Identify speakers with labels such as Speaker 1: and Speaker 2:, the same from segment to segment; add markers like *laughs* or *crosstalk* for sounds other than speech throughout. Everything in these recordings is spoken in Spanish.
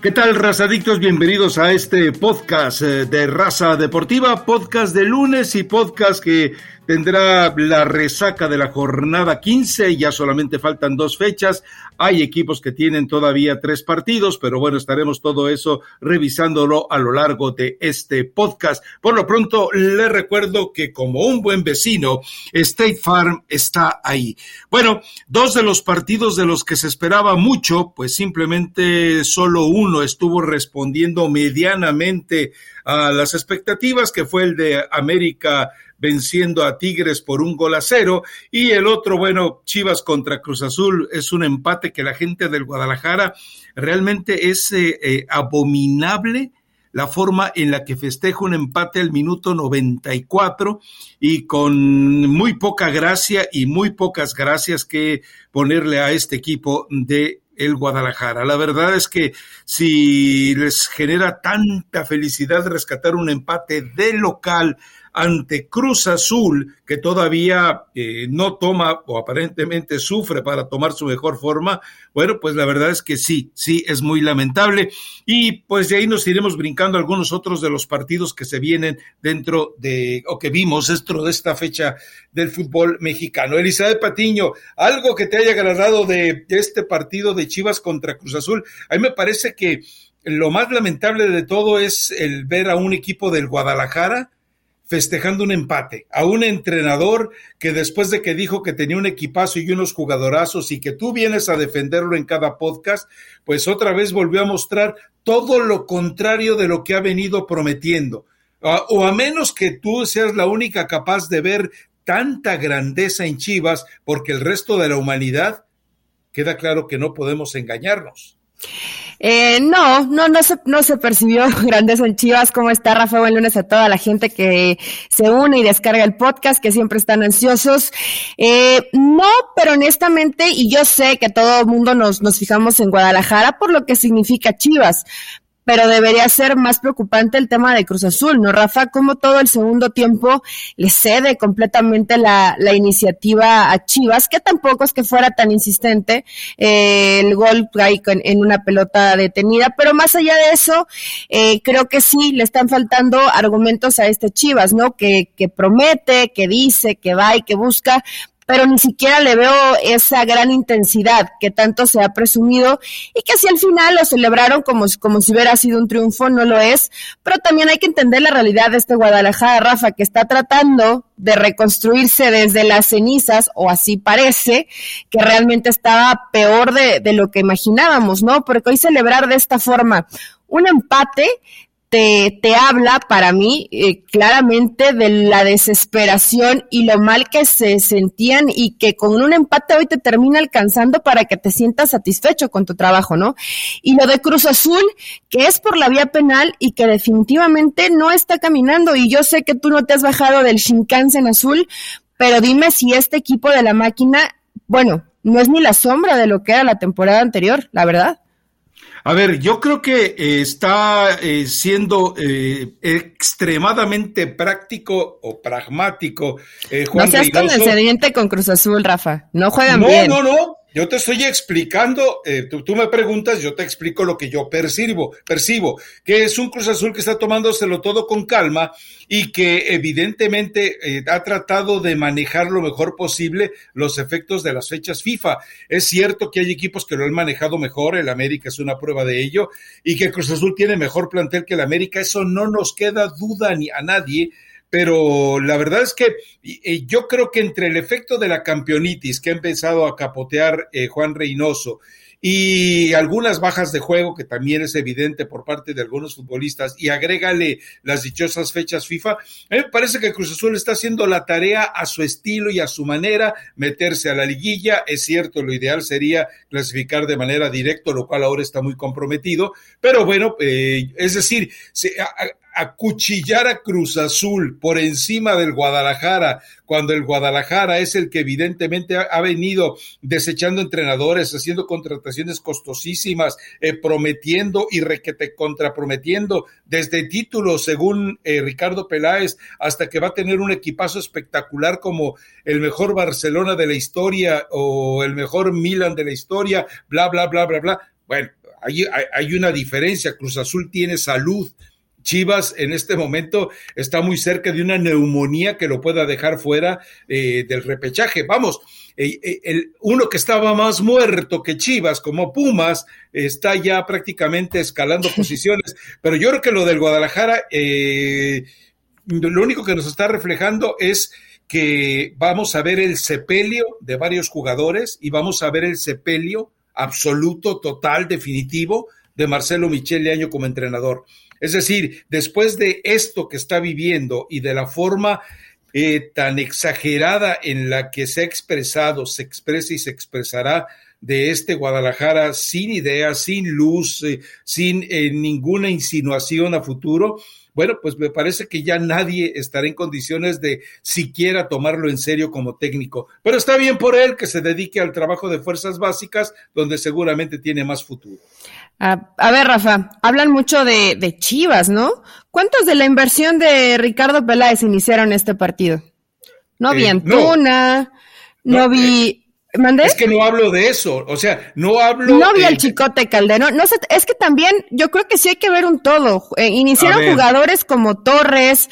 Speaker 1: ¿Qué tal, razadictos? Bienvenidos a este podcast eh, de Raza Deportiva, podcast de lunes y podcast que tendrá la resaca de la jornada 15, ya solamente faltan dos fechas, hay equipos que tienen todavía tres partidos, pero bueno, estaremos todo eso revisándolo a lo largo de este podcast. Por lo pronto, le recuerdo que como un buen vecino, State Farm está ahí. Bueno, dos de los partidos de los que se esperaba mucho, pues simplemente solo uno estuvo respondiendo medianamente a las expectativas, que fue el de América venciendo a Tigres por un gol a cero. Y el otro, bueno, Chivas contra Cruz Azul, es un empate que la gente del Guadalajara realmente es eh, eh, abominable la forma en la que festeja un empate al minuto 94 y con muy poca gracia y muy pocas gracias que ponerle a este equipo de el Guadalajara. La verdad es que si les genera tanta felicidad rescatar un empate de local ante Cruz Azul, que todavía eh, no toma o aparentemente sufre para tomar su mejor forma, bueno, pues la verdad es que sí, sí, es muy lamentable. Y pues de ahí nos iremos brincando algunos otros de los partidos que se vienen dentro de, o que vimos dentro de esta fecha del fútbol mexicano. Elizabeth Patiño, algo que te haya agradado de, de este partido de Chivas contra Cruz Azul. A mí me parece que lo más lamentable de todo es el ver a un equipo del Guadalajara festejando un empate, a un entrenador que después de que dijo que tenía un equipazo y unos jugadorazos y que tú vienes a defenderlo en cada podcast, pues otra vez volvió a mostrar todo lo contrario de lo que ha venido prometiendo. O a menos que tú seas la única capaz de ver tanta grandeza en Chivas, porque el resto de la humanidad queda claro que no podemos engañarnos.
Speaker 2: Eh, no, no, no se, no se percibió *laughs* grandes en Chivas. ¿Cómo está, Rafa? Buen lunes a toda la gente que se une y descarga el podcast, que siempre están ansiosos. Eh, no, pero honestamente, y yo sé que todo el mundo nos, nos fijamos en Guadalajara por lo que significa Chivas, pero debería ser más preocupante el tema de Cruz Azul, ¿no, Rafa? Como todo el segundo tiempo le cede completamente la, la iniciativa a Chivas, que tampoco es que fuera tan insistente eh, el gol ahí en una pelota detenida, pero más allá de eso, eh, creo que sí le están faltando argumentos a este Chivas, ¿no? Que, que promete, que dice, que va y que busca, pero ni siquiera le veo esa gran intensidad que tanto se ha presumido y que si al final lo celebraron como, como si hubiera sido un triunfo, no lo es, pero también hay que entender la realidad de este Guadalajara, Rafa, que está tratando de reconstruirse desde las cenizas, o así parece, que realmente estaba peor de, de lo que imaginábamos, ¿no? Porque hoy celebrar de esta forma un empate te, te habla para mí eh, claramente de la desesperación y lo mal que se sentían y que con un empate hoy te termina alcanzando para que te sientas satisfecho con tu trabajo, ¿no? Y lo de Cruz Azul, que es por la vía penal y que definitivamente no está caminando y yo sé que tú no te has bajado del Shinkansen azul, pero dime si este equipo de la máquina, bueno, no es ni la sombra de lo que era la temporada anterior, la verdad.
Speaker 1: A ver, yo creo que eh, está eh, siendo eh, extremadamente práctico o pragmático.
Speaker 2: Juan no seas con el sediente con Cruz Azul, Rafa. No juegan bien.
Speaker 1: No, no, no. Yo te estoy explicando, eh, tú, me preguntas, yo te explico lo que yo percibo, percibo, que es un Cruz Azul que está tomándoselo todo con calma y que evidentemente eh, ha tratado de manejar lo mejor posible los efectos de las fechas FIFA. Es cierto que hay equipos que lo han manejado mejor, el América es una prueba de ello, y que Cruz Azul tiene mejor plantel que el América, eso no nos queda duda ni a nadie, pero la verdad es que yo creo que entre el efecto de la campeonitis que ha empezado a capotear eh, Juan Reynoso y algunas bajas de juego que también es evidente por parte de algunos futbolistas y agrégale las dichosas fechas FIFA, parece que Cruz Azul está haciendo la tarea a su estilo y a su manera, meterse a la liguilla, es cierto, lo ideal sería clasificar de manera directa, lo cual ahora está muy comprometido, pero bueno, eh, es decir, se, acuchillar a Cruz Azul por encima del Guadalajara, cuando el Guadalajara es el que evidentemente ha, venido desechando entrenadores, haciendo contrataciones costosísimas, eh, prometiendo y requete contraprometiendo desde títulos, según eh, Ricardo Peláez, hasta que va a tener un equipazo espectacular como el mejor Barcelona de la historia o el mejor Milan de la historia, bla, bla, bla, bla, bla. Bueno, hay, hay una diferencia. Cruz Azul tiene salud. Chivas en este momento está muy cerca de una neumonía que lo pueda dejar fuera eh, del repechaje. Vamos, eh, eh, el, uno que estaba más muerto que Chivas, como Pumas, está ya prácticamente escalando *laughs* posiciones. Pero yo creo que lo del Guadalajara, lo único que nos está reflejando es que vamos a ver el sepelio de varios jugadores y vamos a ver el sepelio absoluto, total, definitivo de Marcelo Michele Año como entrenador. Es decir, después de esto que está viviendo y de la forma eh, tan exagerada en la que se ha expresado, se expresa y se expresará de este Guadalajara sin idea, sin luz, eh, sin eh, ninguna insinuación a futuro, bueno, pues me parece que ya nadie estará en condiciones de siquiera tomarlo en serio como técnico. Pero está bien por él que se dedique al trabajo de fuerzas básicas, donde seguramente tiene más futuro.
Speaker 2: A, ver, Rafa, hablan mucho de, Chivas, ¿no? ¿Cuántos de la inversión de Ricardo Peláez iniciaron este partido? No vi eh, Antuna, no, vi...
Speaker 1: Eh, es que no hablo de eso, o sea, no hablo.
Speaker 2: No vi el Chicote Calderón. No sé, es que también yo creo que sí hay que ver un todo. Eh, iniciaron jugadores como Torres,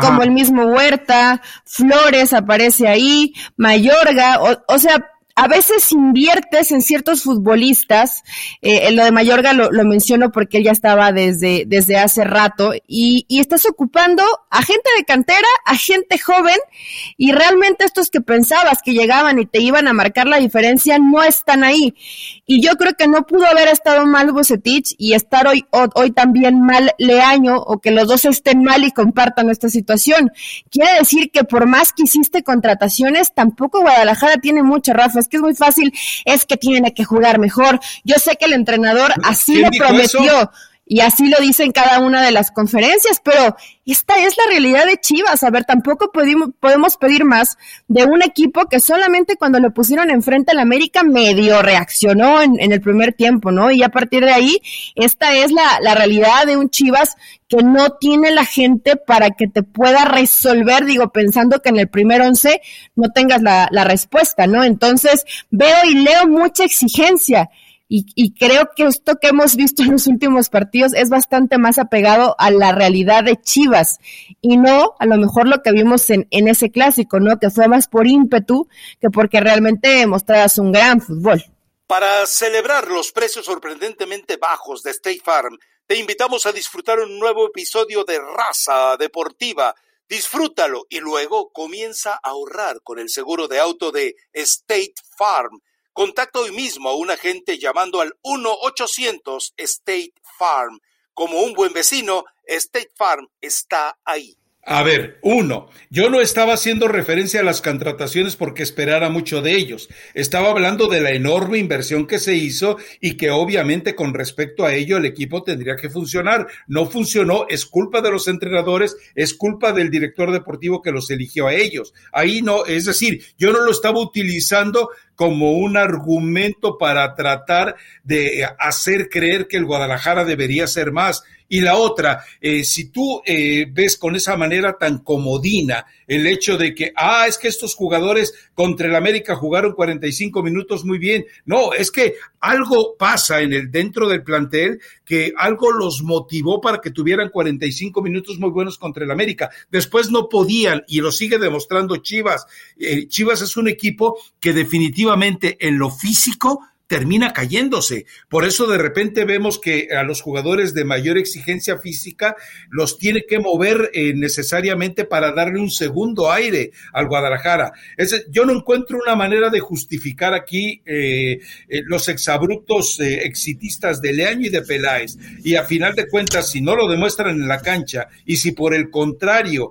Speaker 2: como el mismo Huerta, Flores aparece ahí, Mayorga, o sea, a veces inviertes en ciertos futbolistas, eh, lo de Mayorga lo, menciono porque él ya estaba desde, desde hace rato, y, y, estás ocupando a gente de cantera, a gente joven, y realmente estos que pensabas que llegaban y te iban a marcar la diferencia no están ahí. Y yo creo que no pudo haber estado mal Bucetich y estar hoy, hoy también mal Leaño, o que los dos estén mal y compartan esta situación. Quiere decir que por más que hiciste contrataciones, tampoco Guadalajara tiene mucha, Rafa es que es muy fácil, es que tiene que jugar mejor. Yo sé que el entrenador así lo prometió. Y así lo dice en cada una de las conferencias, pero esta es la realidad de Chivas. A ver, tampoco podemos pedir más de un equipo que solamente cuando lo pusieron enfrente al América medio reaccionó en, el primer tiempo, ¿no? Y a partir de ahí, esta es la, realidad de un Chivas que no tiene la gente para que te pueda resolver, digo, pensando que en el primer once no tengas la respuesta, ¿no? Entonces, veo y leo mucha exigencia y, creo que esto que hemos visto en los últimos partidos es bastante más apegado a la realidad de Chivas y no a lo mejor lo que vimos en, en ese clásico, ¿no? Que fue más por ímpetu que porque realmente mostraras un gran fútbol.
Speaker 3: Para celebrar los precios sorprendentemente bajos de State Farm, te invitamos a disfrutar un nuevo episodio de Raza Deportiva. Disfrútalo y luego comienza a ahorrar con el seguro de auto de State Farm Contacta hoy mismo a un agente llamando al 1-800 State Farm. Como un buen vecino, State Farm está ahí.
Speaker 1: A ver, uno, yo no estaba haciendo referencia a las contrataciones porque esperara mucho de ellos. Estaba hablando de la enorme inversión que se hizo y que obviamente con respecto a ello el equipo tendría que funcionar. No funcionó, es culpa de los entrenadores, es culpa del director deportivo que los eligió a ellos. Ahí no, es decir, yo no lo estaba utilizando como un argumento para tratar de hacer creer que el Guadalajara debería ser más. Y la otra, eh, si tú eh, ves con esa manera tan comodina el hecho de que, ah, es que estos jugadores contra el América jugaron 45 minutos muy bien. No, es que algo pasa en el dentro del plantel que algo los motivó para que tuvieran 45 minutos muy buenos contra el América. Después no podían y lo sigue demostrando Chivas. Eh, Chivas es un equipo que definitivamente en lo físico termina cayéndose. Por eso de repente vemos que a los jugadores de mayor exigencia física los tiene que mover eh, necesariamente para darle un segundo aire al Guadalajara. yo no encuentro una manera de justificar aquí eh, eh, los exabruptos exitistas de Leaño y de Peláez. Y a final de cuentas, si no lo demuestran en la cancha y si por el contrario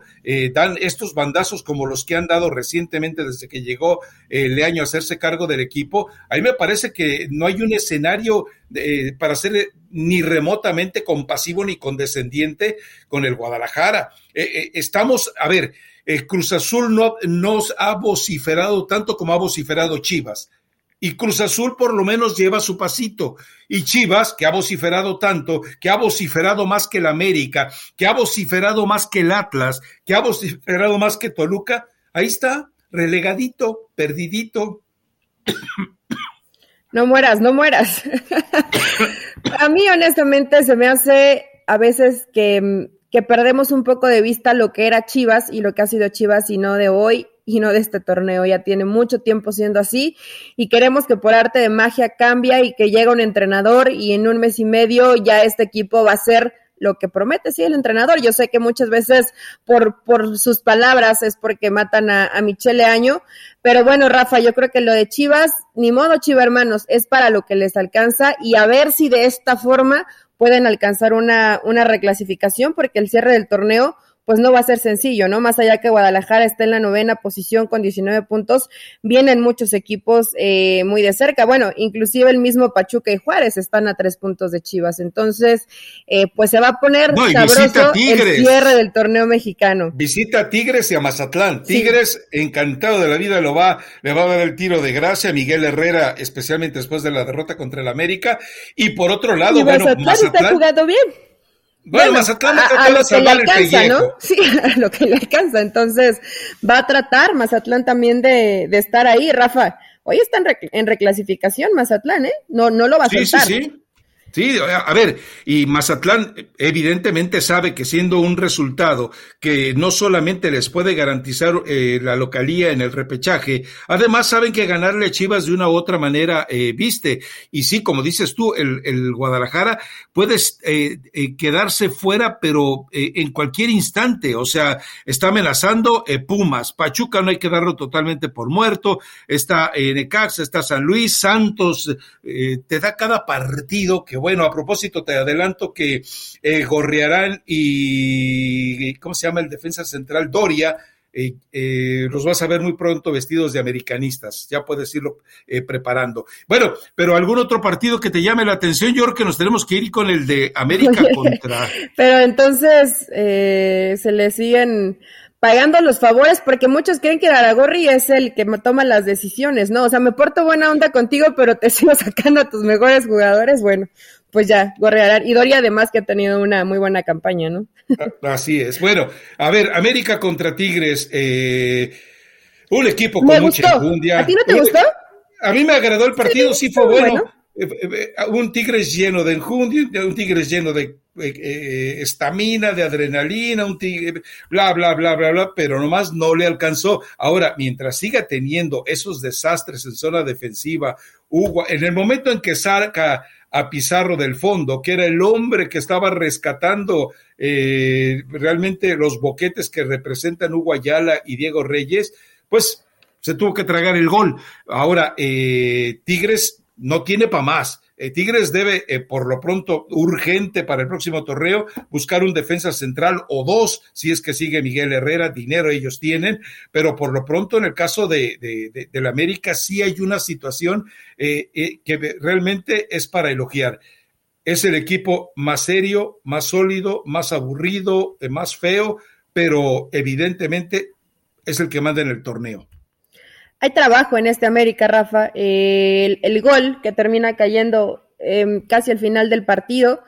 Speaker 1: dan estos bandazos como los que han dado recientemente desde que llegó Leaño a hacerse cargo del equipo, a mí me parece que no hay un escenario eh, para ser ni remotamente compasivo ni condescendiente con el Guadalajara. Eh, eh, estamos, a ver, Cruz Azul no nos ha vociferado tanto como ha vociferado Chivas. Y Cruz Azul por lo menos lleva su pasito. Y Chivas, que ha vociferado tanto, que ha vociferado más que el América, que ha vociferado más que el Atlas, que ha vociferado más que Toluca, ahí está, relegadito, perdidito.
Speaker 2: No mueras, no mueras. *laughs* a mí honestamente se me hace a veces que, que perdemos un poco de vista lo que era Chivas y lo que ha sido Chivas y no de hoy y no de este torneo. Ya tiene mucho tiempo siendo así y queremos que por arte de magia cambie y que llegue un entrenador y en un mes y medio ya este equipo va a ser lo que promete, sí, el entrenador. Yo sé que muchas veces por, por sus palabras es porque matan a, a Michele Año, pero bueno, Rafa, yo creo que lo de Chivas, ni modo Chiva hermanos, es para lo que les alcanza y a ver si de esta forma pueden alcanzar una, una reclasificación, porque el cierre del torneo pues no va a ser sencillo, ¿no? Más allá que Guadalajara está en la novena posición con 19 puntos, vienen muchos equipos eh, muy de cerca. Bueno, inclusive el mismo Pachuca y Juárez están a tres puntos de Chivas. Entonces, eh, pues se va a poner sabroso el cierre del torneo mexicano.
Speaker 1: Visita a Tigres y a Mazatlán. Tigres, encantado de la vida, lo va, le va a dar el tiro de gracia a Miguel Herrera, especialmente después de la derrota contra el América. Y por otro lado, bueno,
Speaker 2: Mazatlán está jugando bien.
Speaker 1: Bueno, Mazatlán a, lo que le alcanza, ¿no? *laughs*
Speaker 2: Sí, a lo que le alcanza. Entonces, va a tratar Mazatlán también de, de estar ahí. Rafa, hoy está en, en, reclasificación Mazatlán, ¿eh? No, no lo va a soltar.
Speaker 1: Sí, sí, Sí, a ver, y Mazatlán evidentemente sabe que siendo un resultado que no solamente les puede garantizar eh, la localía en el repechaje, además saben que ganarle a Chivas de una u otra manera eh, viste. Y sí, como dices tú, el, el Guadalajara puede eh, eh, quedarse fuera, pero eh, en cualquier instante. O sea, está amenazando Pumas. Pachuca no hay que darlo totalmente por muerto. Está Necaxa, está San Luis, Santos, te da cada partido que bueno, a propósito, te adelanto que eh, Gorriarán y, ¿cómo se llama el defensa central? Doria, eh, eh, los vas a ver muy pronto vestidos de americanistas, ya puedes irlo eh, preparando. Bueno, pero algún otro partido que te llame la atención, yo creo que nos tenemos que ir con el de América *laughs* contra.
Speaker 2: pero entonces se le siguen pagando los favores porque muchos creen que Aragorri es el que toma las decisiones, ¿no? O sea, me porto buena onda contigo, pero te *laughs* sigo sacando a tus mejores jugadores, bueno, pues ya, Gorrearán. Y Doria además que ha tenido una muy buena campaña, ¿no?
Speaker 1: Así es. Bueno, a ver, América contra Tigres, eh, un equipo con me mucha
Speaker 2: gustó. ¿A ti no te gustó?
Speaker 1: A mí me agradó el partido, sí, fue bueno. Un Tigres lleno de enjundia, un Tigres lleno de eh, estamina, de adrenalina, un tigre, bla, bla, bla, bla, bla, pero nomás no le alcanzó. Ahora, mientras siga teniendo esos desastres en zona defensiva, Hugo, en el momento en que saca a Pizarro del fondo, que era el hombre que estaba rescatando eh, realmente los boquetes que representan Hugo Ayala y Diego Reyes, pues se tuvo que tragar el gol. Ahora, eh, Tigres no tiene para más. Eh, Tigres debe, eh, por lo pronto, urgente para el próximo torneo, buscar un defensa central o dos, si es que sigue Miguel Herrera, dinero ellos tienen, pero por lo pronto en el caso de, de, de, la América sí hay una situación eh, que realmente es para elogiar. Es el equipo más serio, más sólido, más aburrido, más feo, pero evidentemente es el que manda en el torneo
Speaker 2: hay trabajo en este América, Rafa. el, el, gol que termina cayendo eh, casi al final del partido,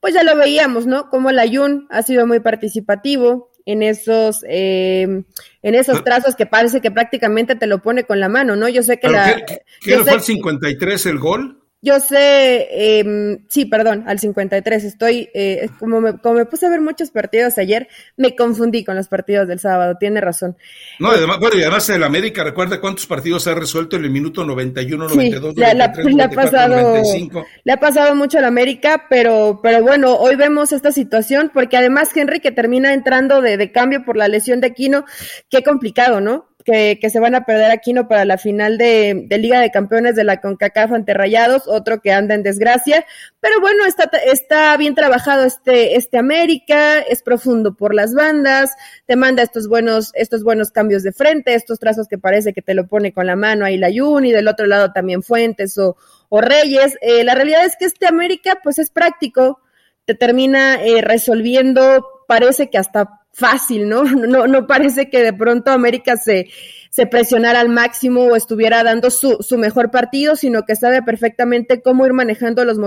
Speaker 2: pues ya lo veíamos, ¿no? Como el Ayun ha sido muy participativo en esos, eh, en esos trazos que parece que prácticamente te lo pone con la mano, ¿no? Yo sé que la.
Speaker 1: ¿Qué, qué fue el 53 el gol?
Speaker 2: Yo sé, eh, sí, perdón, al 53. Estoy, eh, como, me, como me puse a ver muchos partidos ayer, me confundí con los partidos del sábado, tiene razón.
Speaker 1: No, además, bueno, y además el América, recuerda cuántos partidos ha resuelto en el minuto 91, 92,
Speaker 2: sí, 93, le, 94, ha pasado, 95. Le ha pasado mucho al América, pero, pero bueno, hoy vemos esta situación, porque además Henry que termina entrando de, de cambio por la lesión de Aquino, qué complicado, ¿no? Que, se van a perder aquí no para la final de, de, Liga de Campeones de la CONCACAF ante Rayados, otro que anda en desgracia, pero bueno, está, está bien trabajado este, este América, es profundo por las bandas, te manda estos buenos, estos buenos cambios de frente, estos trazos que parece que te lo pone con la mano ahí la Yuni, del otro lado también Fuentes o, o Reyes, eh, la realidad es que este América pues es práctico, te termina eh, resolviendo, parece que hasta fácil, ¿no? *laughs* No, no parece que de pronto América se, se presionara al máximo o estuviera dando su, su mejor partido, sino que sabe perfectamente cómo ir manejando los,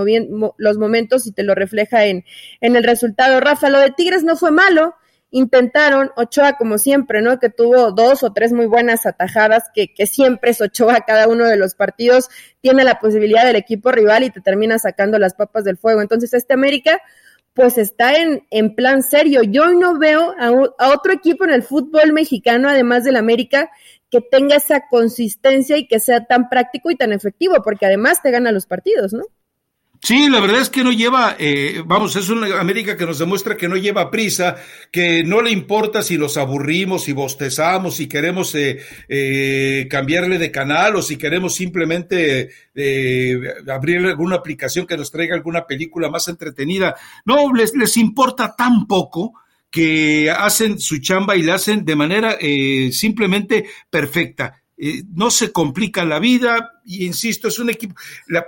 Speaker 2: los momentos y te lo refleja en, en el resultado. Rafa, lo de Tigres no fue malo, intentaron, Ochoa como siempre, ¿no? Que tuvo dos o tres muy buenas atajadas, que, que siempre es Ochoa cada uno de los partidos, tiene la posibilidad del equipo rival y te termina sacando las papas del fuego. Entonces, este América, pues está en, en plan serio. Yo no veo a, a otro equipo en el fútbol mexicano, además del América, que tenga esa consistencia y que sea tan práctico y tan efectivo, porque además te gana los partidos, ¿no?
Speaker 1: Sí, la verdad es que no lleva, eh, vamos, es una América que nos demuestra que no lleva prisa, que no le importa si los aburrimos, si bostezamos, si queremos eh, eh, cambiarle de canal o si queremos simplemente eh, abrir alguna aplicación que nos traiga alguna película más entretenida. No, les, les importa tan poco que hacen su chamba y la hacen de manera eh, simplemente perfecta. Eh, no se complica la vida, y insisto, es un equipo.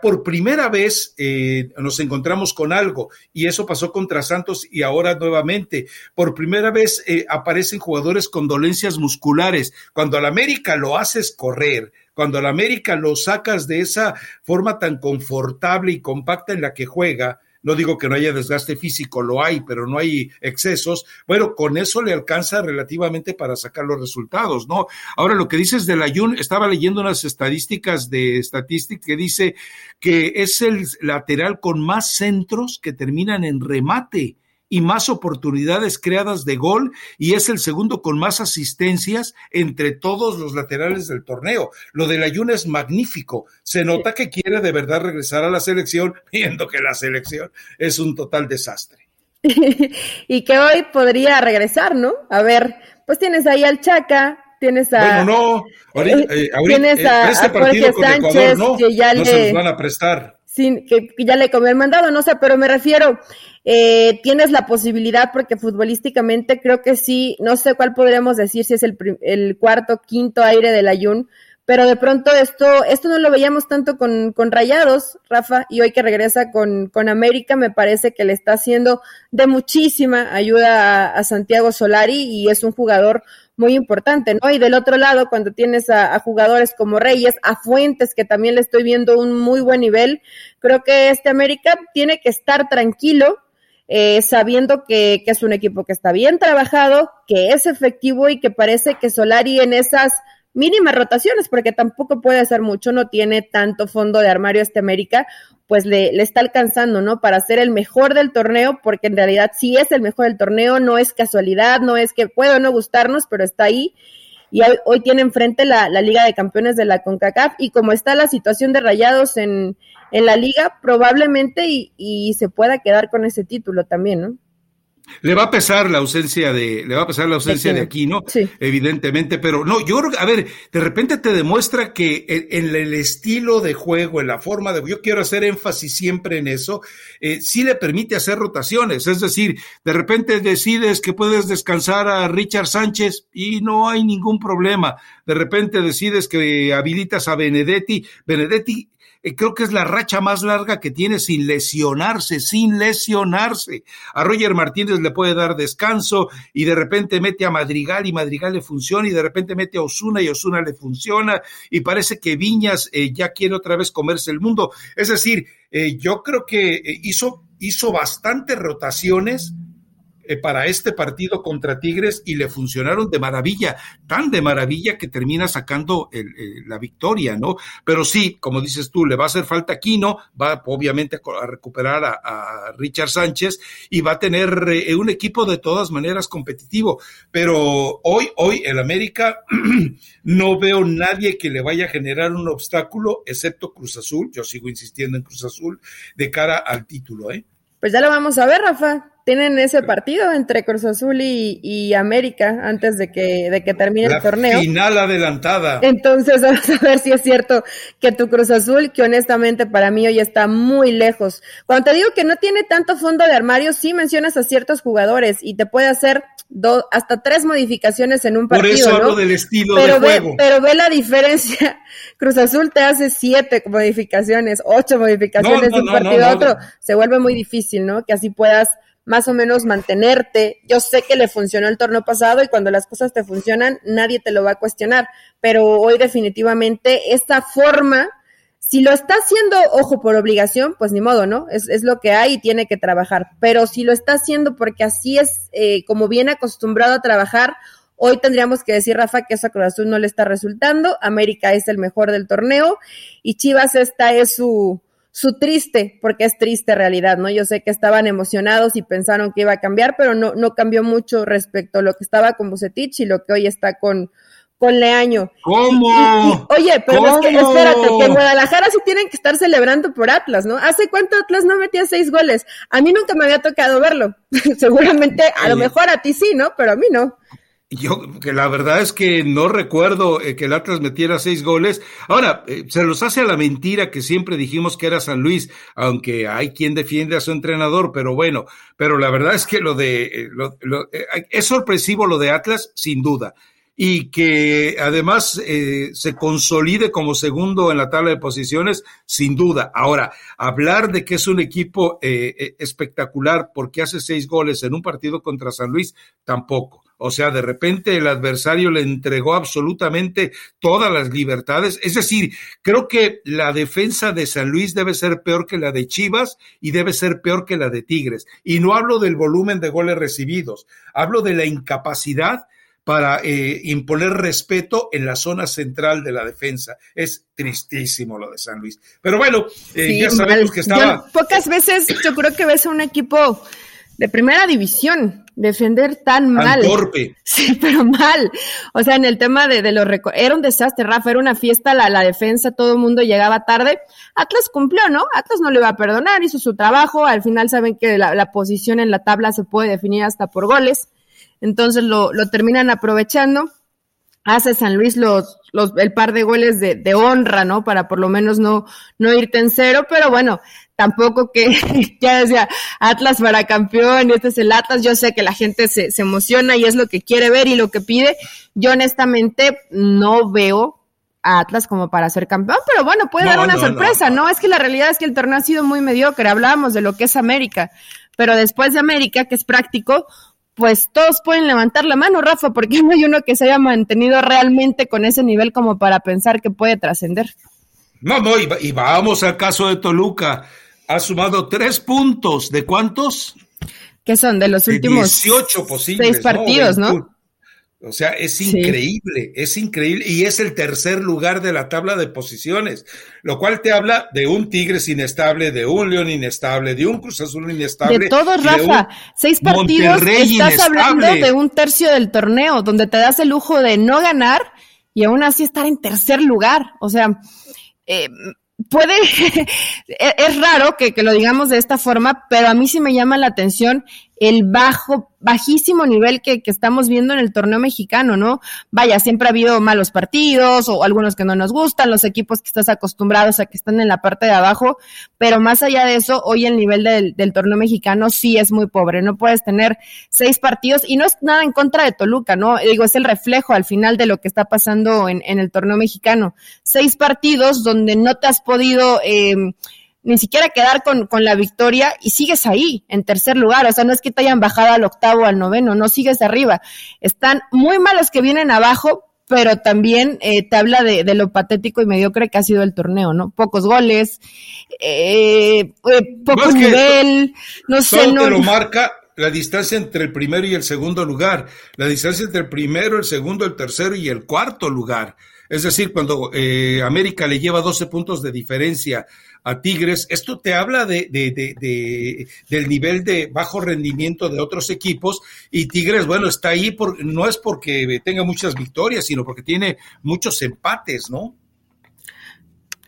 Speaker 1: Por primera vez eh, nos encontramos con algo, y eso pasó contra Santos y ahora nuevamente. Por primera vez eh, aparecen jugadores con dolencias musculares. Cuando al América lo haces correr, cuando al América lo sacas de esa forma tan confortable y compacta en la que juega, no digo que no haya desgaste físico, lo hay, pero no hay excesos. Bueno, con eso le alcanza relativamente para sacar los resultados, ¿no? Ahora, lo que dices del Ayun, estaba leyendo unas estadísticas de Statistics que dice que es el lateral con más centros que terminan en remate y más oportunidades creadas de gol y es el segundo con más asistencias entre todos los laterales del torneo. Lo del Ayun es magnífico. Se nota que quiere de verdad regresar a la selección, *laughs* viendo que la selección es un total desastre. *laughs*
Speaker 2: y que hoy podría regresar, ¿no? A ver, pues tienes ahí al Chaca, tienes a.
Speaker 1: Bueno, no, ahorita,
Speaker 2: eh, *laughs* eh, ahorita tienes a, este a partido con Sánchez, Ecuador,
Speaker 1: no,
Speaker 2: que ya
Speaker 1: no
Speaker 2: le,
Speaker 1: se los van a prestar.
Speaker 2: Sin, que, que, ya le comió mandado, no sé, pero me refiero, eh, tienes la posibilidad, porque futbolísticamente creo que sí, no sé cuál podríamos decir, si es el, el cuarto, quinto aire del Ayun, pero de pronto esto, esto no lo veíamos tanto con, con Rayados, Rafa, y hoy que regresa con, con América, me parece que le está haciendo de muchísima ayuda a, a Santiago Solari y es un jugador muy importante, ¿no? Y del otro lado, cuando tienes a, a, jugadores como Reyes, a Fuentes, que también le estoy viendo un muy buen nivel, creo que este América tiene que estar tranquilo, eh, sabiendo que, que, es un equipo que está bien trabajado, que es efectivo y que parece que Solari en esas mínimas rotaciones, porque tampoco puede hacer mucho, no tiene tanto fondo de armario este América, pues le, le, está alcanzando, ¿no? Para ser el mejor del torneo, porque en realidad sí es el mejor del torneo, no es casualidad, no es que pueda no gustarnos, pero está ahí. Y hoy, hoy tiene enfrente la, la, Liga de Campeones de la CONCACAF y como está la situación de Rayados en, en la liga, probablemente y, y se pueda quedar con ese título también, ¿no?
Speaker 1: Le va a pesar la ausencia de, le va a pesar la ausencia de aquí, ¿no?
Speaker 2: Sí.
Speaker 1: Evidentemente, pero no, yo creo que, a ver, de repente te demuestra que en, en, el estilo de juego, en la forma de, yo quiero hacer énfasis siempre en eso, eh, sí le permite hacer rotaciones, es decir, de repente decides que puedes descansar a Richard Sánchez y no hay ningún problema, de repente decides que habilitas a Benedetti, Benedetti eh, creo que es la racha más larga que tiene sin lesionarse, sin lesionarse. A Roger Martínez le puede dar descanso y de repente mete a Madrigal y Madrigal le funciona y de repente mete a Osuna y Osuna le funciona y parece que Viñas eh, ya quiere otra vez comerse el mundo. Es decir, eh, yo creo que hizo, hizo bastantes rotaciones eh, para este partido contra Tigres y le funcionaron de maravilla, tan de maravilla que termina sacando el, la victoria, ¿no? Pero sí, como dices tú, le va a hacer falta Aquino, va obviamente a, recuperar a, a, Richard Sánchez y va a tener eh, un equipo de todas maneras competitivo. Pero hoy, hoy el América *clears throat* no veo nadie que le vaya a generar un obstáculo, excepto Cruz Azul, yo sigo insistiendo en Cruz Azul, de cara al título, ¿eh?
Speaker 2: Pues ya lo vamos a ver, Rafa tienen ese partido entre Cruz Azul y, y, América antes de que, de que termine
Speaker 1: la
Speaker 2: el torneo.
Speaker 1: Final adelantada.
Speaker 2: Entonces, *laughs* vamos a ver si es cierto que tu Cruz Azul, que honestamente para mí hoy está muy lejos. Cuando te digo que no tiene tanto fondo de armario, sí mencionas a ciertos jugadores y te puede hacer dos, hasta tres modificaciones en un partido.
Speaker 1: Por eso
Speaker 2: ¿no?
Speaker 1: hablo del estilo
Speaker 2: pero
Speaker 1: de
Speaker 2: ve,
Speaker 1: juego.
Speaker 2: Pero ve la diferencia. *laughs* Cruz Azul te hace siete modificaciones, ocho modificaciones
Speaker 1: no, no,
Speaker 2: de un
Speaker 1: no,
Speaker 2: partido
Speaker 1: no,
Speaker 2: a otro. Se vuelve muy difícil, ¿no? Que así puedas más o menos mantenerte. Yo sé que le funcionó el torneo pasado y cuando las cosas te funcionan, nadie te lo va a cuestionar, pero hoy definitivamente esta forma Si lo está haciendo, ojo, por obligación, pues ni modo, ¿no? Es, lo que hay y tiene que trabajar. Pero si lo está haciendo porque así es eh, como viene acostumbrado a trabajar, hoy tendríamos que decir, Rafa, que esa Cruz Azul no le está resultando. América es el mejor del torneo y Chivas esta es su, su triste, porque es triste realidad, ¿no? Yo sé que estaban emocionados y pensaron que iba a cambiar, pero no, no cambió mucho respecto a lo que estaba con Bucetich y lo que hoy está con, con Leaño.
Speaker 1: ¿Cómo?
Speaker 2: oye, pero es que espérate, que en Guadalajara sí tienen que estar celebrando por Atlas, ¿no? ¿Hace cuánto Atlas no metía seis goles? A mí nunca me había tocado verlo. *laughs* Seguramente, a lo mejor a ti sí, ¿no? Pero a mí no.
Speaker 1: Yo, que la verdad es que no recuerdo eh, que el Atlas metiera seis goles. Ahora, eh, se los hace a la mentira que siempre dijimos que era San Luis, aunque hay quien defiende a su entrenador, pero bueno, pero la verdad es que lo de, eh, lo, es sorpresivo lo de Atlas, sin duda y que además eh, se consolide como segundo en la tabla de posiciones, sin duda. Ahora, hablar de que es un equipo eh, eh, espectacular porque hace seis goles en un partido contra San Luis, tampoco. O sea, de repente el adversario le entregó absolutamente todas las libertades. Es decir, creo que la defensa de San Luis debe ser peor que la de Chivas y debe ser peor que la de Tigres. Y no hablo del volumen de goles recibidos, hablo de la incapacidad para eh, imponer respeto en la zona central de la defensa. Es tristísimo lo de San Luis. Pero bueno, eh, ya sabemos que estaba...
Speaker 2: pocas veces yo creo que ves a un equipo de primera división defender tan mal.
Speaker 1: torpe. *laughs*
Speaker 2: Sí, pero mal. O sea, en el tema de, de los era un desastre, Rafa, era una fiesta, la, la defensa, todo el mundo llegaba tarde. Atlas cumplió, ¿no? Atlas no le iba a perdonar, hizo su trabajo, al final saben que la, la posición en la tabla se puede definir hasta por goles entonces lo, lo terminan aprovechando. Hace San Luis los, los, el par de goles de, de, honra, ¿no? Para por lo menos no, no irte en cero, pero bueno, tampoco que, *laughs* ya decía, Atlas para campeón, este es el Atlas, yo sé que la gente se, se emociona y es lo que quiere ver y lo que pide. Yo honestamente no veo a Atlas como para ser campeón, pero bueno, puede dar una sorpresa, no, no, Es que la realidad es que el torneo ha sido muy mediocre, hablábamos de lo que es América, pero después de América, que es práctico, pues todos pueden levantar la mano, Rafa, porque no *laughs* hay uno que se haya mantenido realmente con ese nivel como para pensar que puede trascender.
Speaker 1: No, no, y, vamos al caso de Toluca. Ha sumado tres puntos. ¿De cuántos?
Speaker 2: ¿Qué son? De los últimos
Speaker 1: 18 posibles.
Speaker 2: Seis partidos, ¿no?
Speaker 1: O sea, es increíble, es increíble y es el tercer lugar de la tabla de posiciones, lo cual te habla de un Tigres inestable, de un León inestable, de un Cruz Azul inestable.
Speaker 2: De todos, Rafa. Seis partidos, estás hablando de un tercio del torneo, donde te das el lujo de no ganar y aún así estar en tercer lugar. O sea, eh, puede, *laughs* e-, es raro que, que, lo digamos de esta forma, pero a mí sí me llama la atención el bajo, bajísimo nivel que, que, estamos viendo en el torneo mexicano, ¿no? Vaya, siempre ha habido malos partidos o algunos que no nos gustan, los equipos que estás acostumbrados a que están en la parte de abajo, pero más allá de eso, hoy el nivel del, del torneo mexicano sí es muy pobre, no puedes tener seis partidos y no es nada en contra de Toluca, ¿no? Digo, es el reflejo al final de lo que está pasando en, en el torneo mexicano. Seis partidos donde no te has podido... Eh, ni siquiera quedar con, con, la victoria y sigues ahí, en tercer lugar. O sea, no es que te hayan bajado al octavo, al noveno, no sigues arriba. Están muy malos que vienen abajo, pero también eh, te habla de, de, lo patético y mediocre que ha sido el torneo, ¿no? Pocos goles, eh, eh, poco nivel, no sé.
Speaker 1: no, te lo marca la distancia entre el primero y el segundo lugar, la distancia entre el primero, el segundo, el tercero y el cuarto lugar. Es decir, cuando eh, América le lleva 12 puntos de diferencia a Tigres, esto te habla de, de, de, del nivel de bajo rendimiento de otros equipos y Tigres, bueno, está ahí por, no es porque tenga muchas victorias, sino porque tiene muchos empates, ¿no?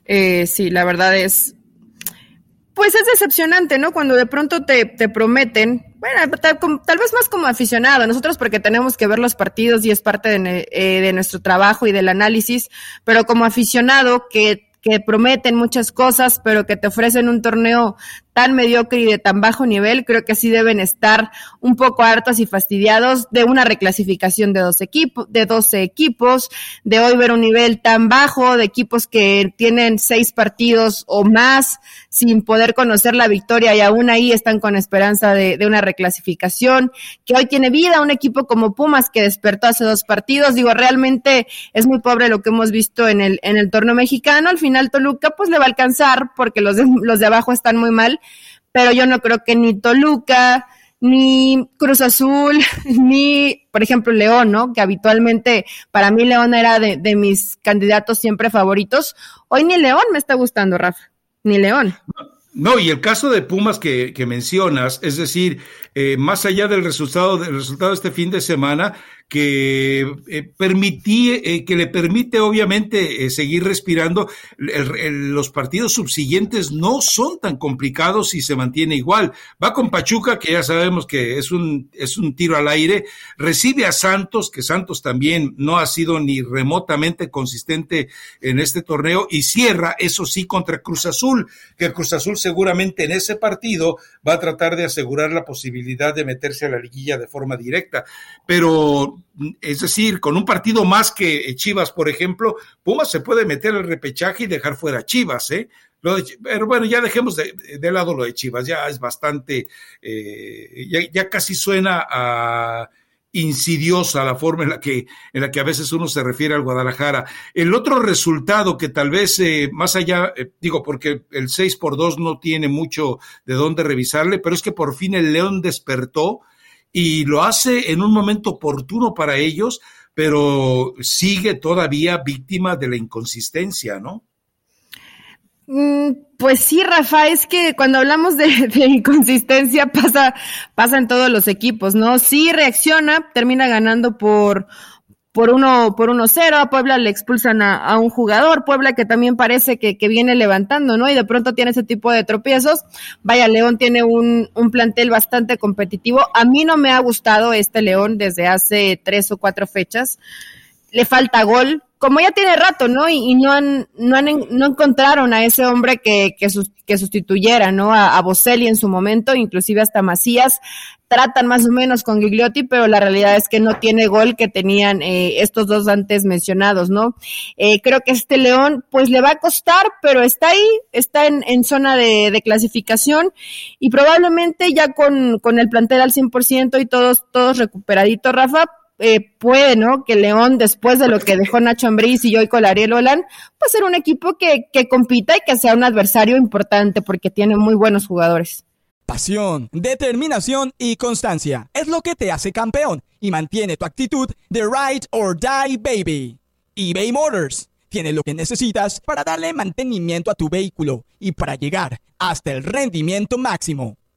Speaker 2: Eh, sí, la verdad es, pues es decepcionante, ¿no? Cuando de pronto te, te prometen, bueno, tal, tal, vez más como aficionado, nosotros porque tenemos que ver los partidos y es parte de, eh, de nuestro trabajo y del análisis, pero como aficionado que que prometen muchas cosas, pero que te ofrecen un torneo tan mediocre y de tan bajo nivel, creo que sí deben estar un poco hartos y fastidiados de una reclasificación de dos equipos, de 12 equipos, de hoy ver un nivel tan bajo, de equipos que tienen seis partidos o más sin poder conocer la victoria y aún ahí están con esperanza de, de una reclasificación, que hoy tiene vida un equipo como Pumas que despertó hace dos partidos, digo, realmente es muy pobre lo que hemos visto en el, en el torneo mexicano, al final Toluca pues le va a alcanzar porque los de, los de abajo están muy mal, pero yo no creo que ni Toluca, ni Cruz Azul, *laughs* ni, por ejemplo, León, ¿no? Que habitualmente para mí León era de, de, mis candidatos siempre favoritos. Hoy ni León me está gustando, Rafa, ni León.
Speaker 1: No, y el caso de Pumas que, que mencionas, es decir, eh, más allá del resultado, del resultado de este fin de semana, que eh, permití, eh, que le permite obviamente eh, seguir respirando. Los partidos subsiguientes no son tan complicados y se mantiene igual. Va con Pachuca, que ya sabemos que es un, es un tiro al aire. Recibe a Santos, que Santos también no ha sido ni remotamente consistente en este torneo. Y cierra, eso sí, contra Cruz Azul, que Cruz Azul seguramente en ese partido va a tratar de asegurar la posibilidad de meterse a la liguilla de forma directa. Pero es decir, con un partido más que Chivas, por ejemplo, Pumas se puede meter al repechaje y dejar fuera a Chivas, ¿eh? Pero bueno, ya dejemos de, de, lado lo de Chivas, ya es bastante, eh, ya, ya, casi suena a insidiosa la forma en la que en la que a veces uno se refiere al Guadalajara. El otro resultado que tal vez eh, más allá eh, digo porque el 6 por 2 no tiene mucho de dónde revisarle, pero es que por fin el León despertó y lo hace en un momento oportuno para ellos, pero sigue todavía víctima de la inconsistencia, ¿no?
Speaker 2: Pues sí, Rafa, es que cuando hablamos de, *laughs* de, inconsistencia pasa, pasa en todos los equipos, ¿no? Sí reacciona, termina ganando por, por uno, por uno cero, a Puebla le expulsan a, a, un jugador, Puebla que también parece que, que, viene levantando, ¿no? Y de pronto tiene ese tipo de tropiezos. Vaya, León tiene un, un plantel bastante competitivo. A mí no me ha gustado este León desde hace tres o cuatro fechas. Le falta gol, como ya tiene rato, ¿no? Y, y no han, no han, no encontraron a ese hombre que, que, sus, que sustituyera, ¿no? A, a Boselli en su momento, inclusive hasta Macías, tratan más o menos con Gigliotti, pero la realidad es que no tiene gol que tenían eh, estos dos antes mencionados, ¿no? Eh, creo que este León, pues le va a costar, pero está ahí, está en, en zona de, de, clasificación y probablemente ya con, con el plantel al 100% y todos, todos recuperaditos, Rafa, eh, puede, ¿no? Que León, después de lo que dejó Nacho Ambriz y hoy con Ariel Olan, pues ser un equipo que, que compita y que sea un adversario importante porque tiene muy buenos jugadores.
Speaker 4: Pasión, determinación y constancia es lo que te hace campeón y mantiene tu actitud de ride or die baby. eBay Motors tiene lo que necesitas para darle mantenimiento a tu vehículo y para llegar hasta el rendimiento máximo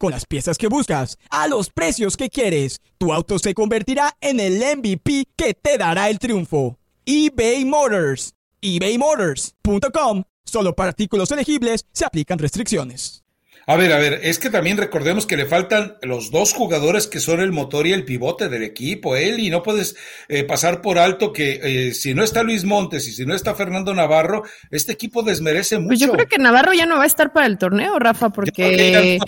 Speaker 4: con las piezas que buscas, a los precios que quieres. Tu auto se convertirá en el MVP que te dará el triunfo. eBay Motors. ebaymotors.com. Solo para artículos elegibles se aplican restricciones.
Speaker 1: A ver, a ver, es que también recordemos que le faltan los dos jugadores que son el motor y el pivote del equipo, él, y no puedes eh, pasar por alto que eh, si no está Luis Montes y si no está Fernando Navarro, este equipo desmerece mucho.
Speaker 2: Pues yo creo que Navarro ya no va a estar para el torneo, Rafa, porque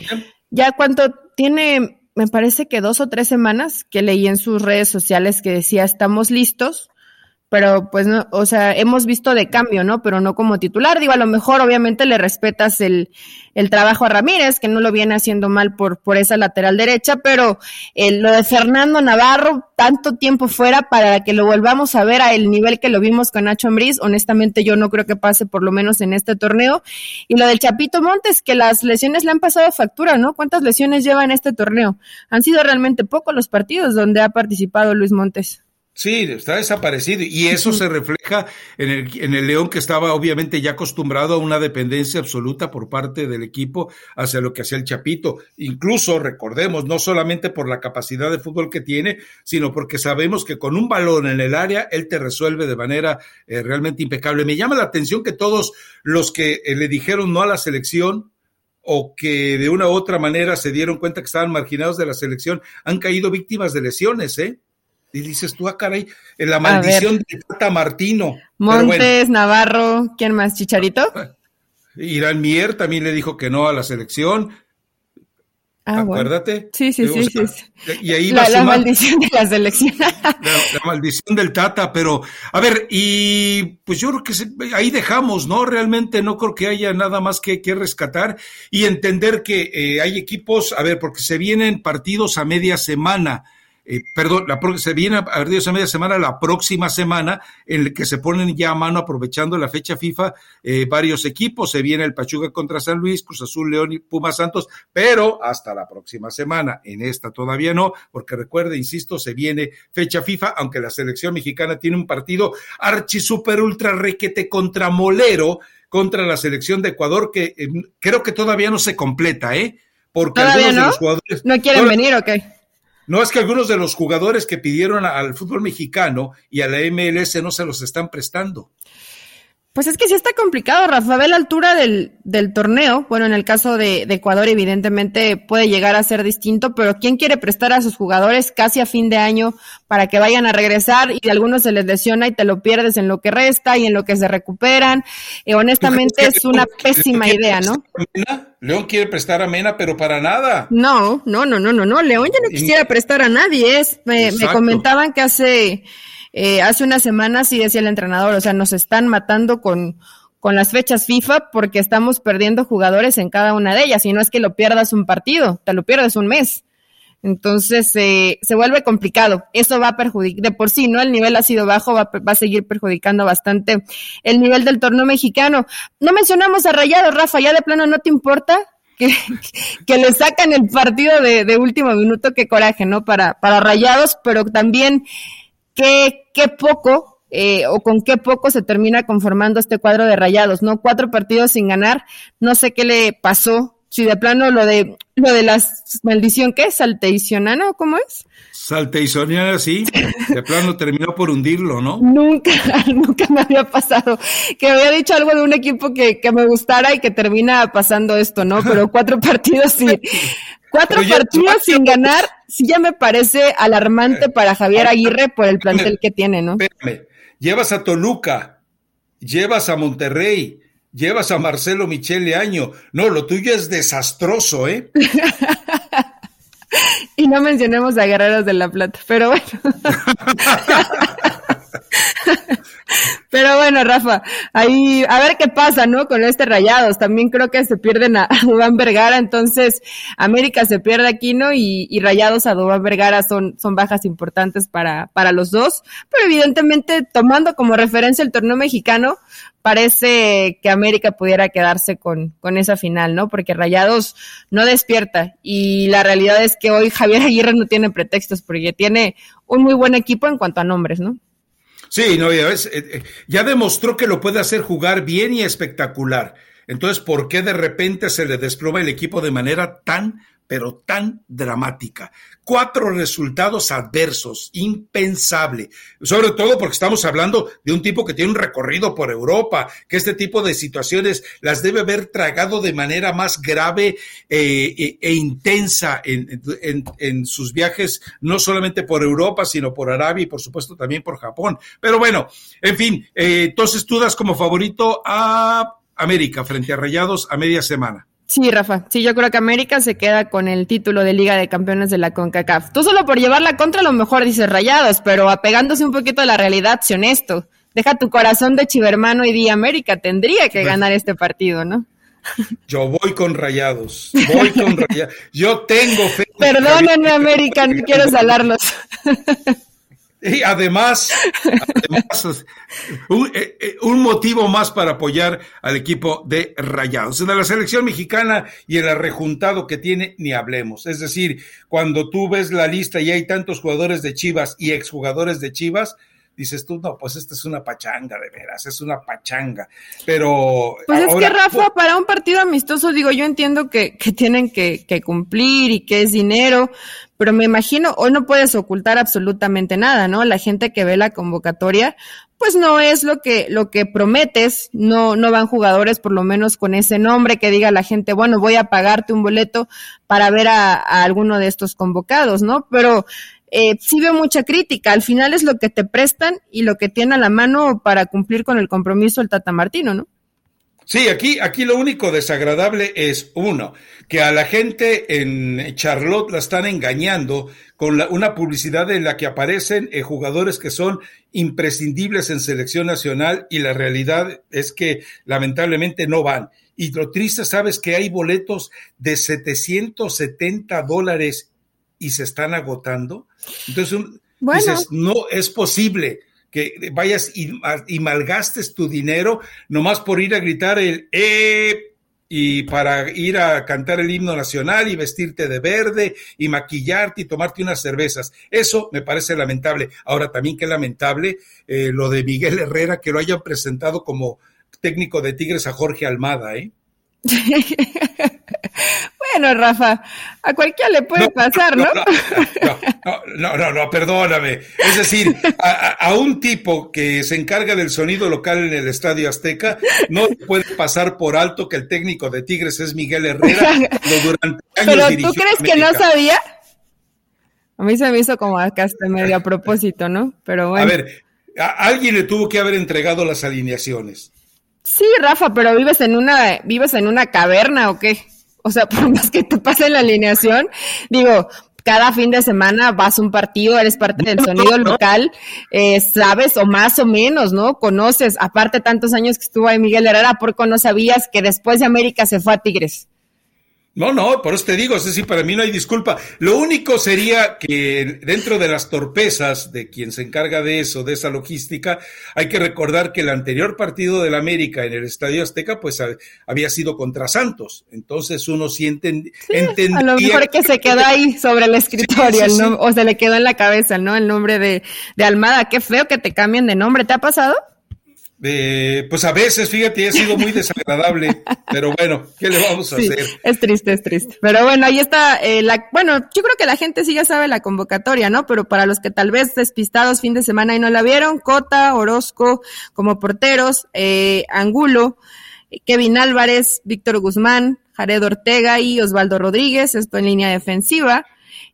Speaker 2: ya cuánto tiene, me parece que dos o tres semanas que leí en sus redes sociales que decía estamos listos, pero pues no, o sea, hemos visto de cambio, ¿no? Pero no como titular. Digo, a lo mejor obviamente le respetas el, el trabajo a Ramírez, que no lo viene haciendo mal por, por esa lateral derecha, pero eh, lo de Fernando Navarro, tanto tiempo fuera para que lo volvamos a ver a el nivel que lo vimos con Nacho Ambriz, honestamente yo no creo que pase por lo menos en este torneo. Y lo del Chapito Montes, que las lesiones le han pasado factura, ¿no? ¿Cuántas lesiones lleva en este torneo? Han sido realmente pocos los partidos donde ha participado Luis Montes.
Speaker 1: Sí, está desaparecido y eso se refleja en el, en el León que estaba obviamente ya acostumbrado a una dependencia absoluta por parte del equipo hacia lo que hacía el Chapito. Incluso, recordemos, no solamente por la capacidad de fútbol que tiene, sino porque sabemos que con un balón en el área él te resuelve de manera eh, realmente impecable. Me llama la atención que todos los que eh, le dijeron no a la selección o que de una u otra manera se dieron cuenta que estaban marginados de la selección han caído víctimas de lesiones, ¿eh? Y dices tú, ah, caray, en la maldición de Tata Martino.
Speaker 2: Montes, Navarro, ¿quién más? ¿Chicharito? *laughs*
Speaker 1: Irán Mier también le dijo que no a la selección. Ah, Acuérdate.
Speaker 2: Sí, sí, sí, sí,
Speaker 1: Y ahí
Speaker 2: la, la maldición de la selección. *laughs*
Speaker 1: La, maldición del Tata, pero a ver, y pues yo creo que ahí dejamos, ¿no? Realmente no creo que haya nada más que, que rescatar y entender que eh, hay equipos, a ver, porque se vienen partidos a media semana. Eh, perdón, la, se viene a esa media semana, la próxima semana, en el que se ponen ya a mano, aprovechando la fecha FIFA, eh, varios equipos. Se viene el Pachuca contra San Luis, Cruz Azul, León y Pumas Santos, pero hasta la próxima semana. En esta todavía no, porque recuerde, insisto, se viene fecha FIFA, aunque la selección mexicana tiene un partido archi super ultra requete contra Molero, contra la selección de Ecuador, que eh, creo que todavía no se completa, ¿eh? Porque algunos
Speaker 2: de
Speaker 1: los jugadores.
Speaker 2: ¿No quieren venir o qué?
Speaker 1: No es que algunos de los jugadores que pidieron al fútbol mexicano y a la MLS no se los están prestando.
Speaker 2: Pues es que sí está complicado, Rafa. Ve la altura del, del torneo. Bueno, en el caso de, de, Ecuador, evidentemente puede llegar a ser distinto, pero ¿quién quiere prestar a sus jugadores casi a fin de año para que vayan a regresar y a algunos se les lesiona y te lo pierdes en lo que resta y en lo que se recuperan? Eh, honestamente es una pésima idea, ¿no?
Speaker 1: León quiere prestar a Mena, pero para nada.
Speaker 2: No, no, no, no, no, no. León ya no quisiera prestar a nadie. Es, me, me comentaban que hace eh, hace unas semanas sí decía el entrenador, o sea, nos están matando con, con las fechas FIFA porque estamos perdiendo jugadores en cada una de ellas y no es que lo pierdas un partido, te lo pierdes un mes. Entonces eh, se vuelve complicado. Eso va a perjudicar, de por sí, ¿no? El nivel ha sido bajo, va, va, a seguir perjudicando bastante el nivel del torneo mexicano. No mencionamos a Rayado, Rafa, ya de plano no te importa que, *laughs* que le sacan el partido de, de último minuto, qué coraje, ¿no? Para, para Rayados, pero también qué, qué poco eh, o con qué poco se termina conformando este cuadro de rayados, ¿no? Cuatro partidos sin ganar, no sé qué le pasó, si de plano lo de lo de la maldición, ¿qué es? ¿Salteicionana cómo es?
Speaker 1: Salteicionana, sí, de plano terminó por hundirlo, ¿no?
Speaker 2: Nunca, *laughs* nunca me había pasado, que había dicho algo de un equipo que, que me gustara y que termina pasando esto, ¿no? Pero cuatro *laughs* partidos sí. Cuatro partidos sin ganar, sí ya me parece alarmante para Javier Aguirre por el plantel que tiene, ¿no?
Speaker 1: Espérame. Llevas a Toluca, llevas a Monterrey, llevas a Marcelo Michele Año. No, lo tuyo es desastroso, ¿eh? *laughs*
Speaker 2: y no mencionemos a Guerreros de la Plata, pero bueno. *laughs* Pero bueno, Rafa, ahí a ver qué pasa, ¿no? Con este Rayados. También creo que se pierden *laughs* a, Dubán Vergara, entonces América se pierde aquí, ¿no? Y, y Rayados a Dubán Vergara son, son bajas importantes para, para los dos. Pero evidentemente, tomando como referencia el torneo mexicano, parece que América pudiera quedarse con, con esa final, ¿no? Porque Rayados no despierta. Y la realidad es que hoy Javier *laughs* Aguirre no tiene pretextos porque tiene un muy buen equipo en cuanto a nombres, ¿no?
Speaker 1: Sí, no, ya, ves, eh, eh, ya demostró que lo puede hacer jugar bien y espectacular. Entonces, ¿por qué de repente se le desploma el equipo de manera tan pero tan dramática. Cuatro resultados adversos, impensable. Sobre todo porque estamos hablando de un tipo que tiene un recorrido por Europa, que este tipo de situaciones las debe haber tragado de manera más grave eh, e, e, intensa en, sus viajes, no solamente por Europa, sino por Arabia y por supuesto también por Japón. Pero bueno, en fin, eh, entonces tú das como favorito a América frente a Rayados a media semana.
Speaker 2: Sí, Rafa. Sí, yo creo que América se queda con el título de Liga de Campeones de la CONCACAF. Tú solo por llevarla contra a lo mejor dices rayados, pero apegándose un poquito a la realidad, sé honesto. Deja tu corazón de chivermano y di América tendría que ganar este partido, ¿no? *laughs*
Speaker 1: Yo voy con rayados. Voy con rayados. Yo tengo fe.
Speaker 2: Perdónenme, América, no quiero salarlos. *laughs* *laughs*
Speaker 1: Y además, además eh, eh, un, motivo más para apoyar al equipo de Rayados. En la selección mexicana y el arrejuntado que tiene, ni hablemos. Es decir, cuando tú ves la lista y hay tantos jugadores de Chivas y exjugadores de Chivas, dices tú, no, pues esta es una pachanga, de veras, es una pachanga. Pero.
Speaker 2: Pues es que, Rafa, para un partido amistoso, digo, yo entiendo que, que tienen que, que, cumplir y que es dinero, pero me imagino, hoy no puedes ocultar absolutamente nada, ¿no? La gente que ve la convocatoria, pues no es lo que, lo que prometes, no, no van jugadores por lo menos con ese nombre que diga la gente, bueno, voy a pagarte un boleto para ver a, a alguno de estos convocados, ¿no? Pero eh, sí veo mucha crítica. Al final es lo que te prestan y lo que tiene a la mano para cumplir con el compromiso el Tata Martino, ¿no?
Speaker 1: Sí, aquí, aquí lo único desagradable es uno, que a la gente en Charlotte la están engañando con una publicidad en la que aparecen eh, jugadores que son imprescindibles en selección nacional y la realidad es que lamentablemente no van. Y lo triste, sabes que hay boletos de 770 dólares y se están agotando. Entonces, dices, no es posible que vayas y, malgastes tu dinero nomás por ir a gritar el eh y para ir a cantar el himno nacional y vestirte de verde y maquillarte y tomarte unas cervezas. Eso me parece lamentable. Ahora también qué lamentable eh, lo de Miguel Herrera que lo hayan presentado como técnico de Tigres a Jorge Almada, ¿eh?
Speaker 2: Bueno, Rafa, a cualquiera le puede pasar, ¿no?
Speaker 1: No no, no perdóname. Es decir, a, un tipo que se encarga del sonido local en el Estadio Azteca, no puede pasar por alto que el técnico de Tigres es Miguel Herrera.
Speaker 2: durante años Pero tú crees que no sabía? A mí se me hizo como acá hasta medio a *laughs* propósito, ¿no? Pero bueno.
Speaker 1: A ver, a alguien le tuvo que haber entregado las alineaciones.
Speaker 2: Sí, Rafa, pero vives en una, vives en una caverna o qué? O sea, *laughs* por más que te pase la alineación, digo, cada fin de semana vas a un partido, eres parte del sonido local, eh, sabes o más o menos, ¿no? Conoces, aparte tantos años que estuvo ahí Miguel Herrera, ¿por qué no sabías que después de América se fue a Tigres?
Speaker 1: No, no, por eso te digo, es decir, para mí no hay disculpa. Lo único sería que dentro de las torpezas de quien se encarga de eso, de esa logística, hay que recordar que el anterior partido del América en el Estadio Azteca, pues había sido contra Santos. Entonces uno siente,
Speaker 2: sí, A lo mejor que se quedó ahí sobre el escritorio, o se le quedó en la cabeza, ¿no? El nombre de, de Almada. Qué feo que te cambien de nombre. ¿Te ha pasado?
Speaker 1: Eh, pues a veces, fíjate, ha sido muy desagradable, *laughs* pero bueno, ¿qué le vamos a hacer?
Speaker 2: Es triste, es triste. Pero bueno, ahí está, eh, la, bueno, yo creo que la gente sí ya sabe la convocatoria, ¿no? Pero para los que tal vez despistados fin de semana y no la vieron, Cota, Orozco como porteros, eh, Angulo, Kevin Álvarez, Víctor Guzmán, Jared Ortega y Osvaldo Rodríguez, esto en línea defensiva,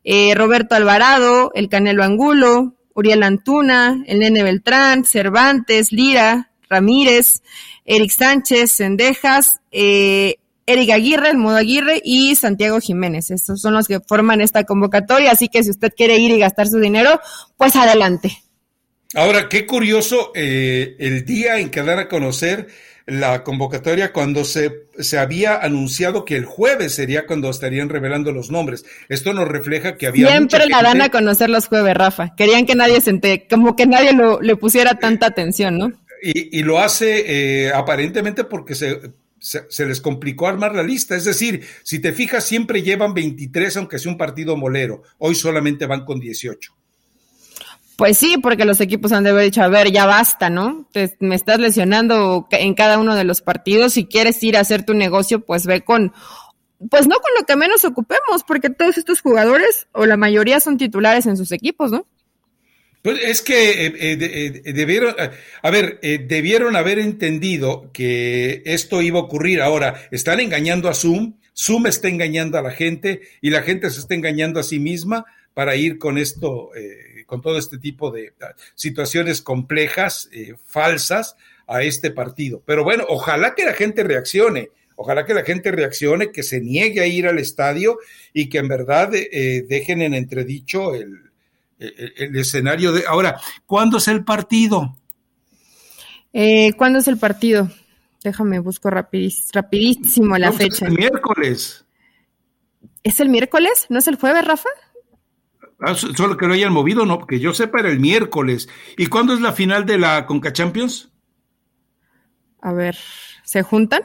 Speaker 2: eh, Roberto Alvarado, el Canelo Angulo, Uriel Antuna, el Nene Beltrán, Cervantes, Lira, Ramírez, Eric Sánchez, Sendejas, eh, Eric Aguirre, el modo Aguirre y Santiago Jiménez. Estos son los que forman esta convocatoria, así que si usted quiere ir y gastar su dinero, pues adelante.
Speaker 1: Ahora, qué curioso eh, el día en que dar a conocer la convocatoria cuando se, se había anunciado que el jueves sería cuando estarían revelando los nombres. Esto nos refleja que había.
Speaker 2: Siempre la dan a conocer los jueves, Rafa. Querían que nadie se entere, como que nadie lo, le pusiera tanta atención, ¿no?
Speaker 1: Y, lo hace eh, aparentemente porque se, se, les complicó armar la lista. Es decir, si te fijas, siempre llevan 23, aunque sea un partido molero. Hoy solamente van con 18.
Speaker 2: Pues sí, porque los equipos han de haber dicho, a ver, ya basta, ¿no? me estás lesionando en cada uno de los partidos. Si quieres ir a hacer tu negocio, pues ve con, pues no con lo que menos ocupemos, porque todos estos jugadores, o la mayoría son titulares en sus equipos, ¿no?
Speaker 1: Pues es que eh, eh, eh, debieron, a ver, debieron haber entendido que esto iba a ocurrir. Ahora, están engañando a Zoom, Zoom está engañando a la gente y la gente se está engañando a sí misma para ir con esto, con todo este tipo de ah, situaciones complejas, falsas a este partido. Pero bueno, ojalá que la gente reaccione. Ojalá que la gente reaccione, que se niegue a ir al estadio y que en verdad dejen en entredicho el, el, escenario de... Ahora, ¿cuándo es el partido?
Speaker 2: Eh, ¿Cuándo es el partido? Déjame, busco rapidísimo la fecha.
Speaker 1: el miércoles.
Speaker 2: ¿Es el miércoles? ¿No es el jueves, Rafa?
Speaker 1: Ah, solo que lo hayan movido, no, porque yo sepa era el miércoles. ¿Y cuándo es la final de la Conca Champions?
Speaker 2: A ver, ¿se juntan?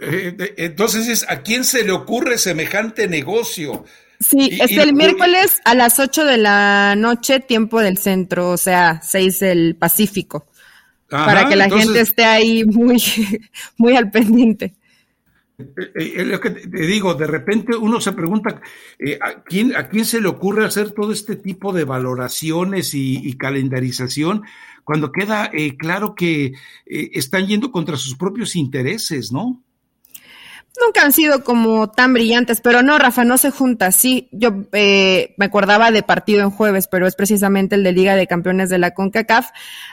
Speaker 1: Eh, entonces, ¿a quién se le ocurre semejante negocio?
Speaker 2: Sí, es el miércoles a las 8 de la noche, tiempo del centro, o sea, 6 del Pacífico. para que la gente esté ahí muy, *laughs* muy al pendiente.
Speaker 1: Es eh, eh, lo que te digo, de repente uno se pregunta ¿a, quién, a quién se le ocurre hacer todo este tipo de valoraciones y, calendarización cuando queda claro que están yendo contra sus propios intereses, ¿no?
Speaker 2: Nunca han sido como tan brillantes, pero no, Rafa, no se junta. Sí, yo eh, me acordaba de partido en jueves, pero es precisamente el de Liga de Campeones de la CONCACAF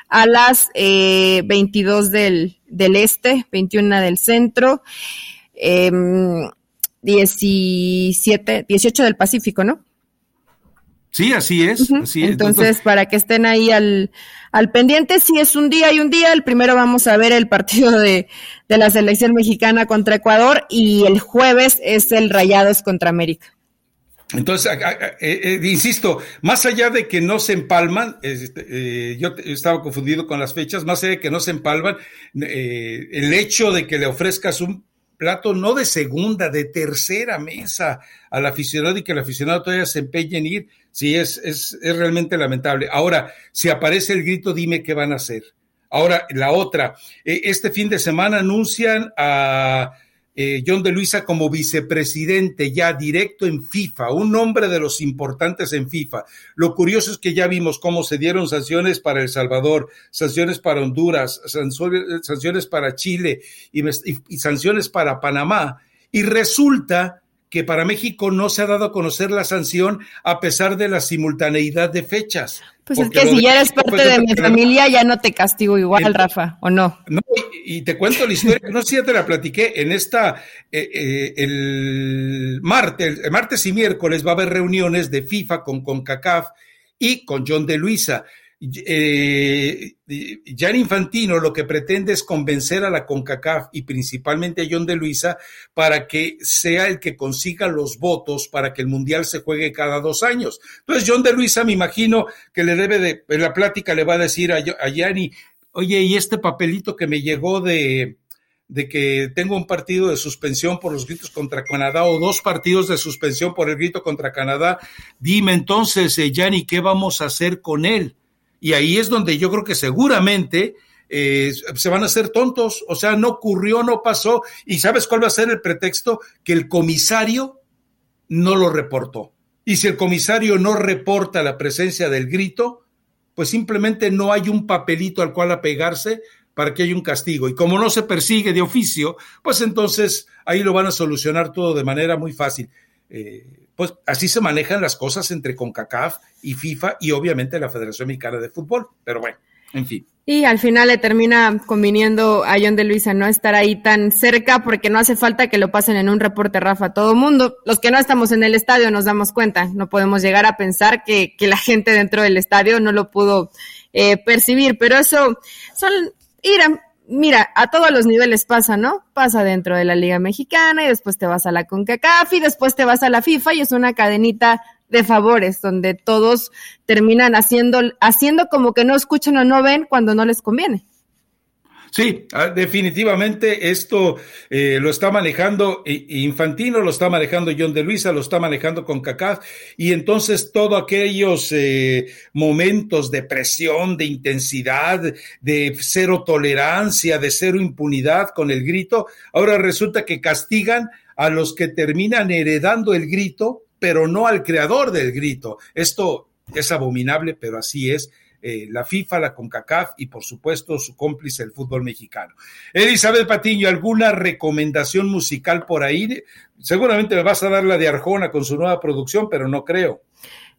Speaker 2: a las eh, 22 del, del este, 21 del centro, eh, 17, 18 del Pacífico, ¿no?
Speaker 1: Sí, así es. así
Speaker 2: Entonces, para que estén ahí al, al pendiente, si es un día y un día, el primero vamos a ver el partido de, de la selección mexicana contra Ecuador y el jueves es el Rayados contra América.
Speaker 1: Entonces, eh, eh, insisto, más allá de que no se empalman, este, eh, yo estaba confundido con las fechas, más allá de que no se empalman, el hecho de que le ofrezcas un plato no de segunda, de tercera mesa al aficionado y que el aficionado todavía se empeñe en ir, sí, es, es, es realmente lamentable. Ahora, si aparece el grito, dime qué van a hacer. Ahora, la otra, eh, este fin de semana anuncian a eh, John de Luisa como vicepresidente ya directo en FIFA, un nombre de los importantes en FIFA. Lo curioso es que ya vimos cómo se dieron sanciones para El Salvador, sanciones para Honduras, sanciones para Chile y sanciones para Panamá. Y resulta que para México no se ha dado a conocer la sanción a pesar de la simultaneidad de fechas.
Speaker 2: Pues es que si ya eres parte de mi familia, ya no te castigo igual, Rafa, ¿o no?
Speaker 1: No, y, te cuento la historia, no sé si ya te la platiqué, en esta, eh, eh, el martes, el martes y miércoles va a haber reuniones de FIFA con CONCACAF y con John de Luisa eh, Infantino lo que pretende es convencer a la CONCACAF y principalmente a John de Luisa para que sea el que consiga los votos para que el Mundial se juegue cada dos años. Entonces John de Luisa me imagino que le debe de, en la plática le va a decir a, a Gianni, oye, y este papelito que me llegó de, de que tengo un partido de suspensión por los gritos contra Canadá o dos partidos de suspensión por el grito contra Canadá, dime entonces, eh, ¿qué vamos a hacer con él? Y ahí es donde yo creo que seguramente eh, se van a hacer tontos, o sea, no ocurrió, no pasó. ¿Y sabes cuál va a ser el pretexto? Que el comisario no lo reportó. Y si el comisario no reporta la presencia del grito, pues simplemente no hay un papelito al cual apegarse para que haya un castigo. Y como no se persigue de oficio, pues entonces ahí lo van a solucionar todo de manera muy fácil. Eh, pues así se manejan las cosas entre CONCACAF y FIFA y obviamente la Federación Mexicana de Fútbol. Pero bueno, en fin.
Speaker 2: Y al final le termina conviniendo a John de Luisa no estar ahí tan cerca porque no hace falta que lo pasen en un reporte, Rafa. Todo mundo, los que no estamos en el estadio nos damos cuenta. No podemos llegar a pensar que, que la gente dentro del estadio no lo pudo eh, percibir. Pero eso son ir a, mira, a todos los niveles pasa, ¿no? Pasa dentro de la Liga Mexicana y después te vas a la CONCACAF y después te vas a la FIFA y es una cadenita de favores donde todos terminan haciendo, haciendo como que no escuchan o no ven cuando no les conviene.
Speaker 1: Sí, ah, definitivamente esto eh, lo está manejando Infantino, lo está manejando John de Luisa, lo está manejando con CACAF, y entonces todos aquellos eh, momentos de presión, de intensidad, de cero tolerancia, de cero impunidad con el grito, ahora resulta que castigan a los que terminan heredando el grito, pero no al creador del grito. Esto es abominable, pero así es eh, la FIFA, la CONCACAF y por supuesto su cómplice el fútbol mexicano. Elizabeth Patiño, ¿alguna recomendación musical por ahí? Seguramente me vas a dar la de Arjona con su nueva producción, pero no creo.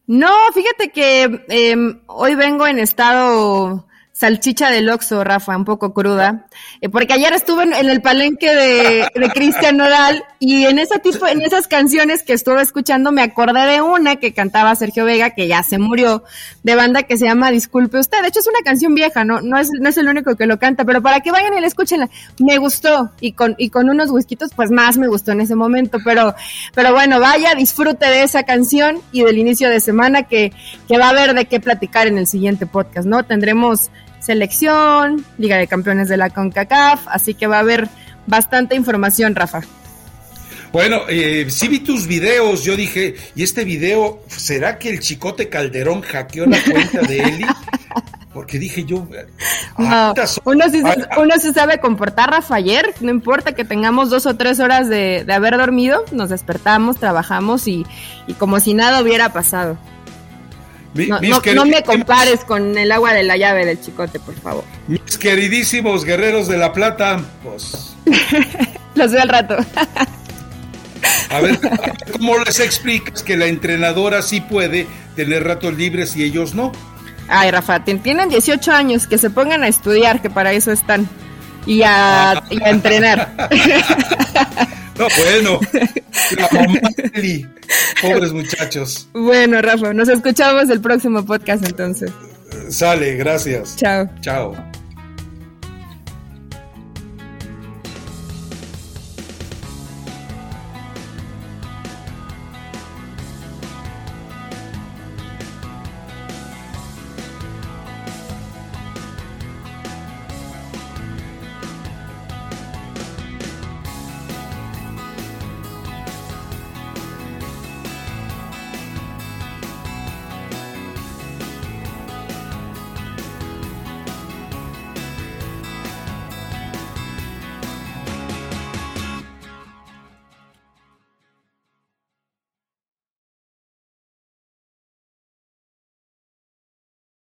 Speaker 2: No, fíjate que em, hoy vengo en estado salchicha del Oxxo, Rafa, un poco cruda, eh, porque ayer estuve en, el palenque de, de Cristian Nodal y en ese tipo, en esas canciones que estuve escuchando me acordé de una que cantaba Sergio Vega, que ya se murió, de banda que se llama Disculpe Usted. De hecho es una canción vieja, no, no es, no es el único que lo canta, pero para que vayan y la escúchenla, me gustó y con, y con unos whiskitos pues más me gustó en ese momento, pero, pero bueno, vaya, disfrute de esa canción y del inicio de semana que, que va a haber de qué platicar en el siguiente podcast, ¿no? Tendremos selección, Liga de Campeones de la CONCACAF, así que va a haber bastante información, Rafa.
Speaker 1: Bueno, eh, sí vi tus videos, yo dije, ¿y este video, será que el Chicote Calderón hackeó la cuenta de Eli? Porque dije yo...
Speaker 2: Ah, uno, sí, uno se sabe comportar, Rafa, ayer, no importa que tengamos dos o tres horas de, haber dormido, nos despertamos, trabajamos y, y como si nada hubiera pasado no, me compares con el agua de la llave del chicote, por favor.
Speaker 1: Mis queridísimos guerreros de la plata, pues. *laughs*
Speaker 2: Los veo al rato.
Speaker 1: A ver, ¿cómo les explicas que la entrenadora sí puede tener ratos libres y ellos no?
Speaker 2: Ay, Rafa, tienen 18 años, que se pongan a estudiar, que para eso están. Y a, y a entrenar. *laughs*
Speaker 1: No, bueno. *laughs* Pobres muchachos.
Speaker 2: Bueno, Rafa, nos escuchamos el próximo podcast entonces.
Speaker 1: Sale, gracias.
Speaker 2: Chao.
Speaker 1: Chao.